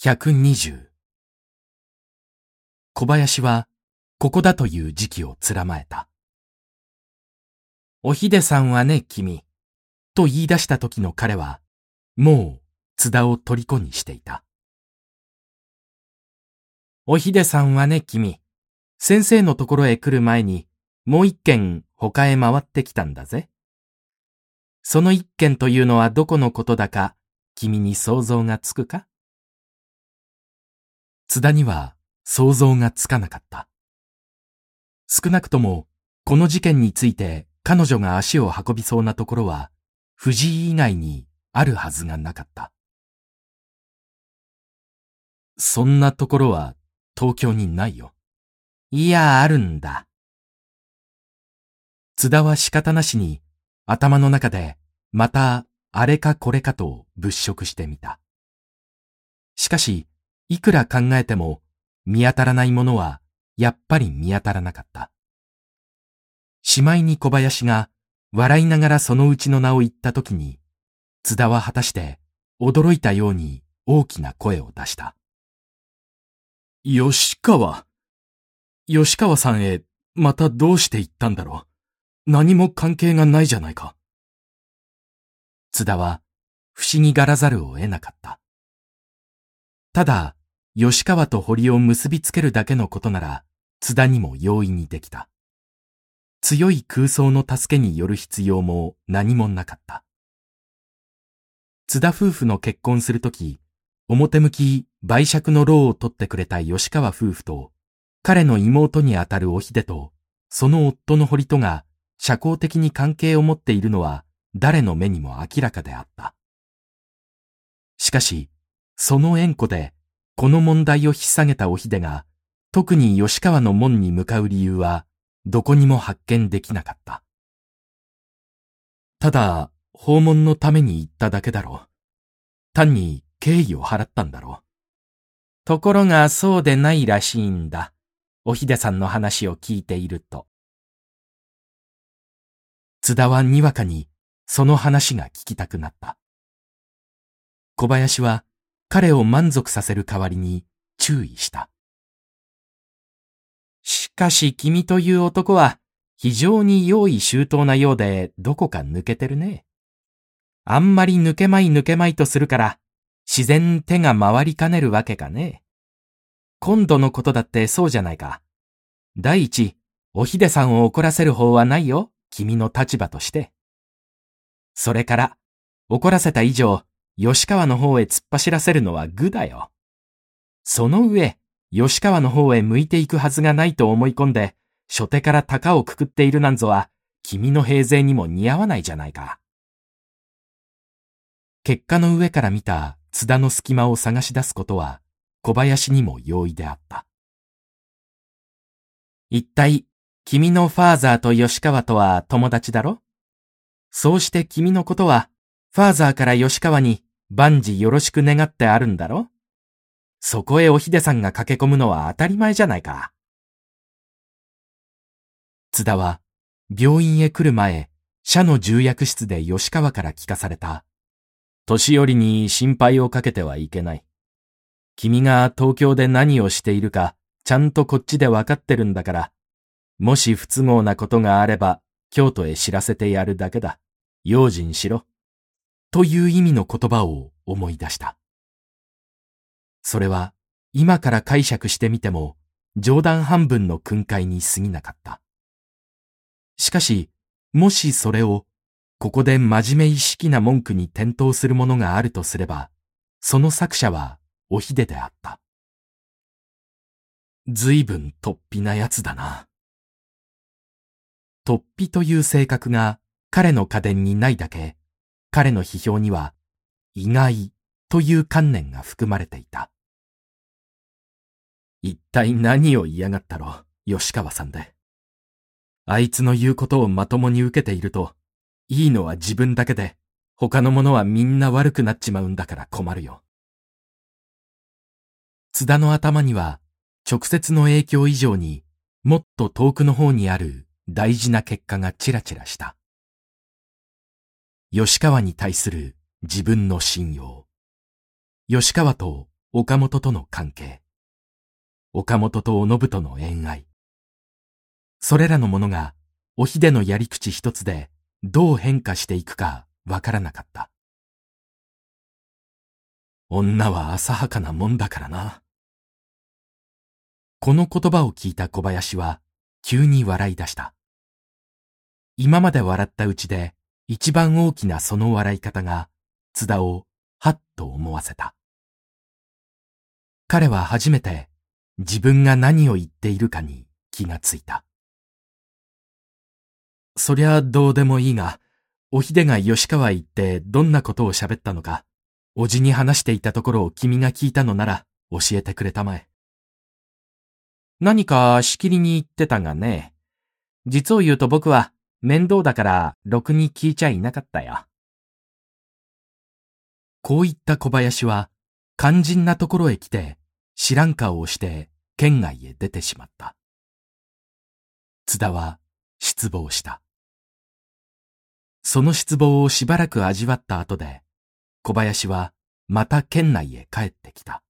120小林はここだという時期をつらまえた。おひでさんはね、君、と言い出した時の彼は、もう津田を虜にしていた。おひでさんはね、君、先生のところへ来る前に、もう一軒他へ回ってきたんだぜ。その一軒というのはどこのことだか、君に想像がつくか？津田には想像がつかなかった。少なくとも、この事件について彼女が足を運びそうなところは、藤井以外にあるはずがなかった。そんなところは東京にないよ。いや、あるんだ。津田は仕方なしに頭の中でまたあれかこれかと物色してみた。しかし、いくら考えても見当たらないものはやっぱり見当たらなかった。しまいに小林が笑いながらそのうちの名を言った時に、津田は果たして驚いたように大きな声を出した。吉川。吉川さんへまたどうして行ったんだろう。何も関係がないじゃないか。津田は不思議がらざるを得なかった。ただ、吉川と堀を結びつけるだけのことなら、津田にも容易にできた。強い空想の助けによる必要も何もなかった。津田夫婦の結婚するとき、表向き売借の労を取ってくれた吉川夫婦と、彼の妹にあたるお秀と、その夫の堀とが社交的に関係を持っているのは誰の目にも明らかであった。しかし、その縁故で、この問題を引っ提げたお秀が、特に吉川の門に向かう理由は、どこにも発見できなかった。ただ、訪問のために行っただけだろう。単に敬意を払ったんだろう。ところがそうでないらしいんだ。お秀さんの話を聞いていると。津田はにわかにその話が聞きたくなった。小林は彼を満足させる代わりに注意した。しかし君という男は非常に用意周到なようでどこか抜けてるね。あんまり抜けまい抜けまいとするから自然手が回りかねるわけかね。今度のことだってそうじゃないか。第一、おひでさんを怒らせる方はないよ、君の立場として。それから、怒らせた以上、吉川の方へ突っ走らせるのは愚だよ。その上、吉川の方へ向いていくはずがないと思い込んで、初手から高をくくっているなんぞは、君の平勢にも似合わないじゃないか。結果の上から見た津田の隙間を探し出すことは、小林にも容易であった。一体、君のファーザーと吉川とは友達だろ？そうして君のことは、ファーザーから吉川に万事よろしく願ってあるんだろ？そこへおひでさんが駆け込むのは当たり前じゃないか。津田は、病院へ来る前、社の重役室で吉川から聞かされた。年寄りに心配をかけてはいけない。君が東京で何をしているか、ちゃんとこっちでわかってるんだから、もし不都合なことがあれば、京都へ知らせてやるだけだ。用心しろ。という意味の言葉を思い出した。それは今から解釈してみても冗談半分の訓戒に過ぎなかった。しかし、もしそれをここで真面目意識な文句に転倒するものがあるとすれば、その作者はおひでであった。随分突飛なやつだな。突飛という性格が彼の家電にないだけ、彼の批評には意外という観念が含まれていた。一体何を嫌がったろう、吉川さんで。あいつの言うことをまともに受けていると、いいのは自分だけで、他の者はみんな悪くなっちまうんだから困るよ。津田の頭には、直接の影響以上にもっと遠くの方にある大事な結果がちらちらした。吉川に対する自分の信用。吉川と岡本との関係、岡本とおのぶとの縁愛、それらのものがおひでのやり口一つでどう変化していくかわからなかった。女は浅はかなもんだからな。この言葉を聞いた小林は急に笑い出した。今まで笑ったうちで一番大きなその笑い方が津田をはっと思わせた。彼は初めて自分が何を言っているかに気がついた。そりゃどうでもいいが、おひでが吉川行ってどんなことを喋ったのか、おじに話していたところを君が聞いたのなら教えてくれたまえ。何かしきりに言ってたがね。実を言うと僕は面倒だからろくに聞いちゃいなかったよ。こう言った小林は肝心なところへ来て知らん顔をして県外へ出てしまった。津田は失望した。その失望をしばらく味わった後で、小林はまた県内へ帰ってきた。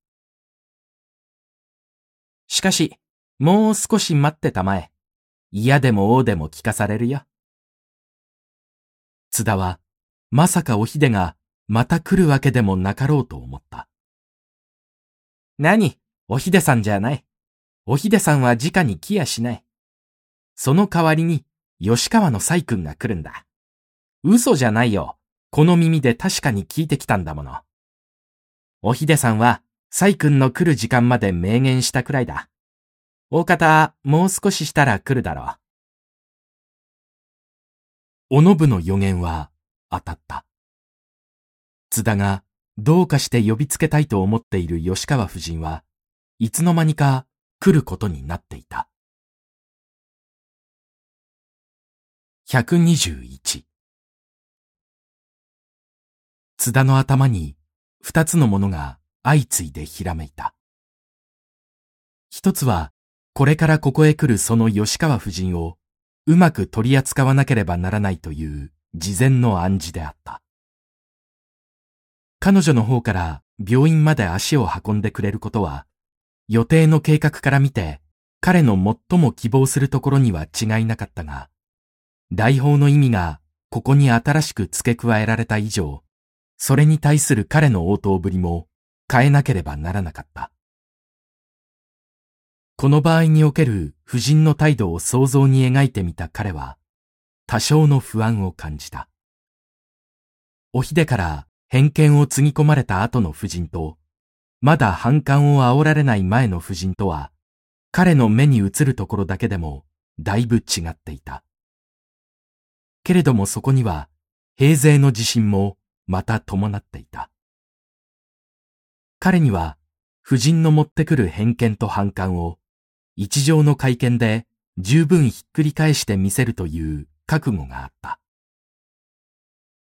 しかし、もう少し待ってたまえ。嫌でも王でも聞かされるよ。津田は、まさかおひでがまた来るわけでもなかろうと思った。何？おひでさんじゃない。おひでさんは直に来やしない。その代わりに、吉川の細君が来るんだ。嘘じゃないよ。この耳で確かに聞いてきたんだもの。おひでさんは、サイ君の来る時間まで明言したくらいだ。大方、もう少ししたら来るだろう。おのぶの予言は当たった。津田がどうかして呼びつけたいと思っている吉川夫人はいつの間にか来ることになっていた。121津田の頭に二つのものが相次いでひらめいた。一つは、これからここへ来るその吉川夫人をうまく取り扱わなければならないという事前の暗示であった。彼女の方から病院まで足を運んでくれることは、予定の計画から見て彼の最も希望するところには違いなかったが、来訪の意味がここに新しく付け加えられた以上、それに対する彼の応答ぶりも変えなければならなかった。この場合における夫人の態度を想像に描いてみた彼は、多少の不安を感じた。おひでから偏見をつぎ込まれた後の夫人と、まだ反感を煽られない前の夫人とは、彼の目に映るところだけでもだいぶ違っていた。けれどもそこには、平勢の自信もまた伴っていた。彼には、夫人の持ってくる偏見と反感を、一条の会見で十分ひっくり返してみせるという覚悟があった。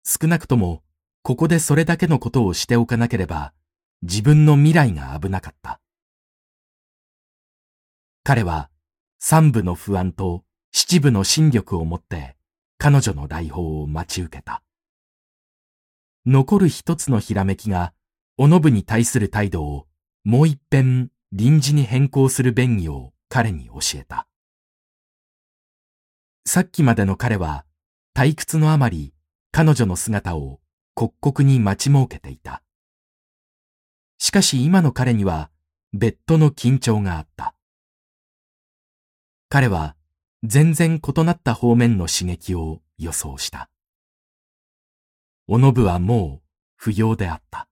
少なくとも、ここでそれだけのことをしておかなければ、自分の未来が危なかった。彼は、三部の不安と七部の心力を持って、彼女の来訪を待ち受けた。残る一つのひらめきが、おのぶに対する態度をもう一遍臨時に変更する便宜を彼に教えた。さっきまでの彼は退屈のあまり彼女の姿を刻々に待ち設けていた。しかし今の彼には別途の緊張があった。彼は全然異なった方面の刺激を予想した。おのぶはもう不要であった。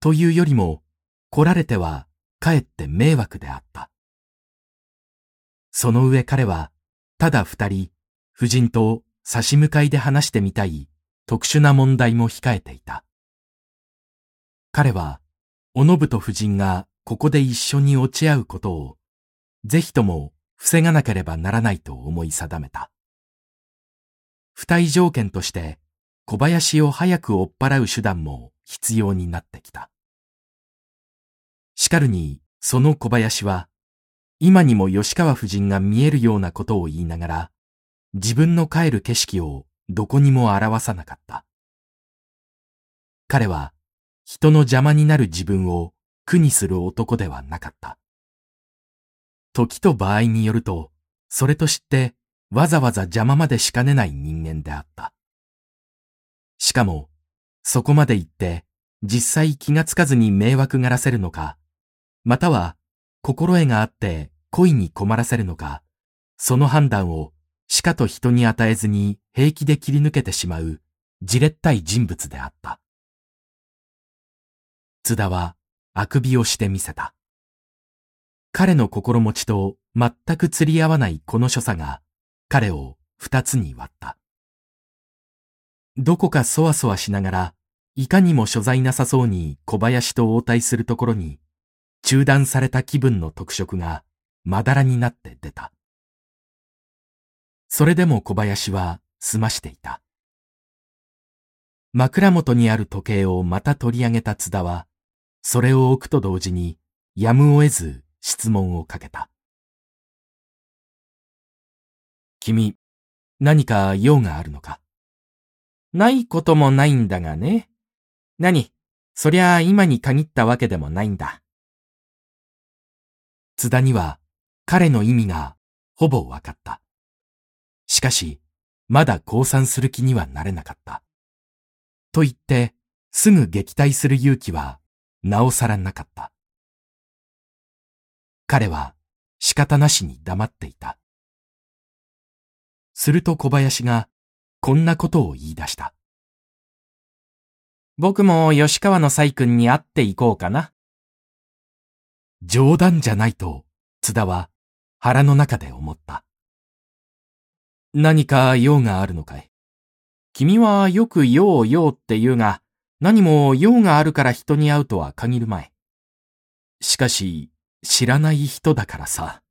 というよりも、来られてはかえって迷惑であった。その上彼は、ただ二人、夫人と差し向かいで話してみたい特殊な問題も控えていた。彼は、おのぶと夫人がここで一緒に落ち合うことを、ぜひとも防がなければならないと思い定めた。付帯条件として、小林を早く追っ払う手段も必要になってきた。しかるに、その小林は、今にも吉川夫人が見えるようなことを言いながら、自分の帰る景色をどこにも表さなかった。彼は、人の邪魔になる自分を苦にする男ではなかった。時と場合によると、それと知ってわざわざ邪魔までしかねない人間であった。しかも、そこまで言って実際気がつかずに迷惑がらせるのか、または心得があって恋に困らせるのか、その判断をしかと人に与えずに平気で切り抜けてしまうじれったい人物であった。津田はあくびをしてみせた。彼の心持ちと全く釣り合わないこの所作が彼を二つに割った。どこかそわそわしながら、いかにも所在なさそうに小林と応対するところに、中断された気分の特色がまだらになって出た。それでも小林は済ましていた。枕元にある時計をまた取り上げた津田は、それを置くと同時に、やむを得ず質問をかけた。君、何か用があるのか？ないこともないんだがね。何？そりゃ今に限ったわけでもないんだ。津田には彼の意味がほぼわかった。しかし、まだ降参する気にはなれなかった。と言って、すぐ撃退する勇気は、なおさらなかった。彼は仕方なしに黙っていた。すると小林が、こんなことを言い出した。僕も吉川の細君に会っていこうかな。冗談じゃないと、津田は腹の中で思った。何か用があるのかい？君はよく用用って言うが、何も用があるから人に会うとは限るまい。しかし、知らない人だからさ。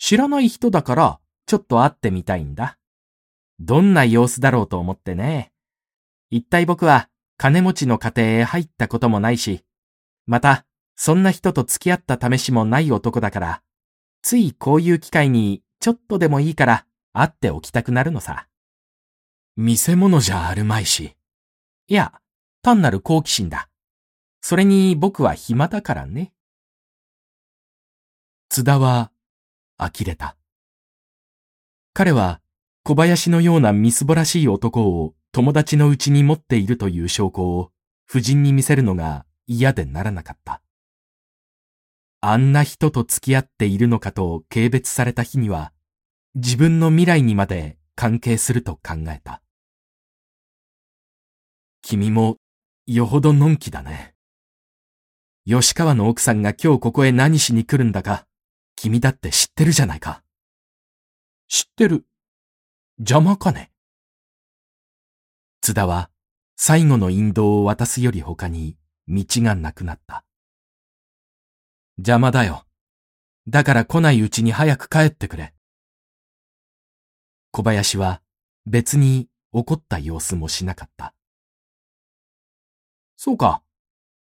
知らない人だから、ちょっと会ってみたいんだ。どんな様子だろうと思ってね。一体僕は金持ちの家庭へ入ったこともないし、また、そんな人と付き合った試しもない男だから、ついこういう機会にちょっとでもいいから会っておきたくなるのさ。見せ物じゃあるまいし。いや、単なる好奇心だ。それに僕は暇だからね。津田は、呆れた。彼は、小林のようなみすぼらしい男を友達のうちに持っているという証拠を夫人に見せるのが嫌でならなかった。あんな人と付き合っているのかと軽蔑された日には、自分の未来にまで関係すると考えた。君もよほどのんきだね。吉川の奥さんが今日ここへ何しに来るんだか、君だって知ってるじゃないか。知ってる。邪魔かね。津田は最後の引導を渡すより他に道がなくなった。邪魔だよ。だから来ないうちに早く帰ってくれ。小林は別に怒った様子もしなかった。そうか。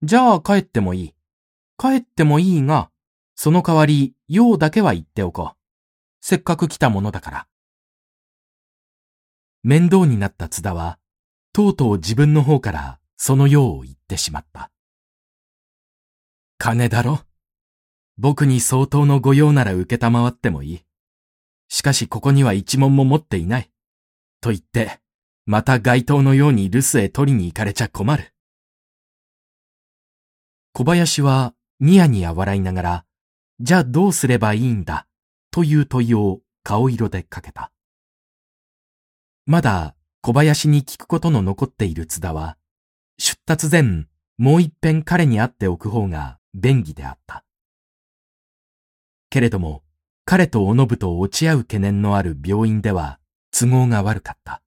じゃあ帰ってもいい。帰ってもいいが、その代わり用だけは言っておこう。せっかく来たものだから。面倒になった津田は、とうとう自分の方からその用を言ってしまった。金だろ？僕に相当の御用なら受けたまわってもいい。しかしここには一問も持っていない。と言って、また街頭のように留守へ取りに行かれちゃ困る。小林はニヤニヤ笑いながら、じゃあどうすればいいんだ、という問いを顔色でかけた。まだ小林に聞くことの残っている津田は、出立前、もう一遍彼に会っておく方が便宜であった。けれども、彼とおのぶと落ち合う懸念のある病院では都合が悪かった。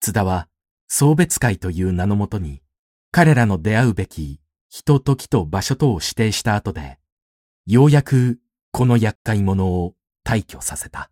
津田は送別会という名のもとに彼らの出会うべき人時と場所とを指定した後で、ようやくこの厄介者を退去させた。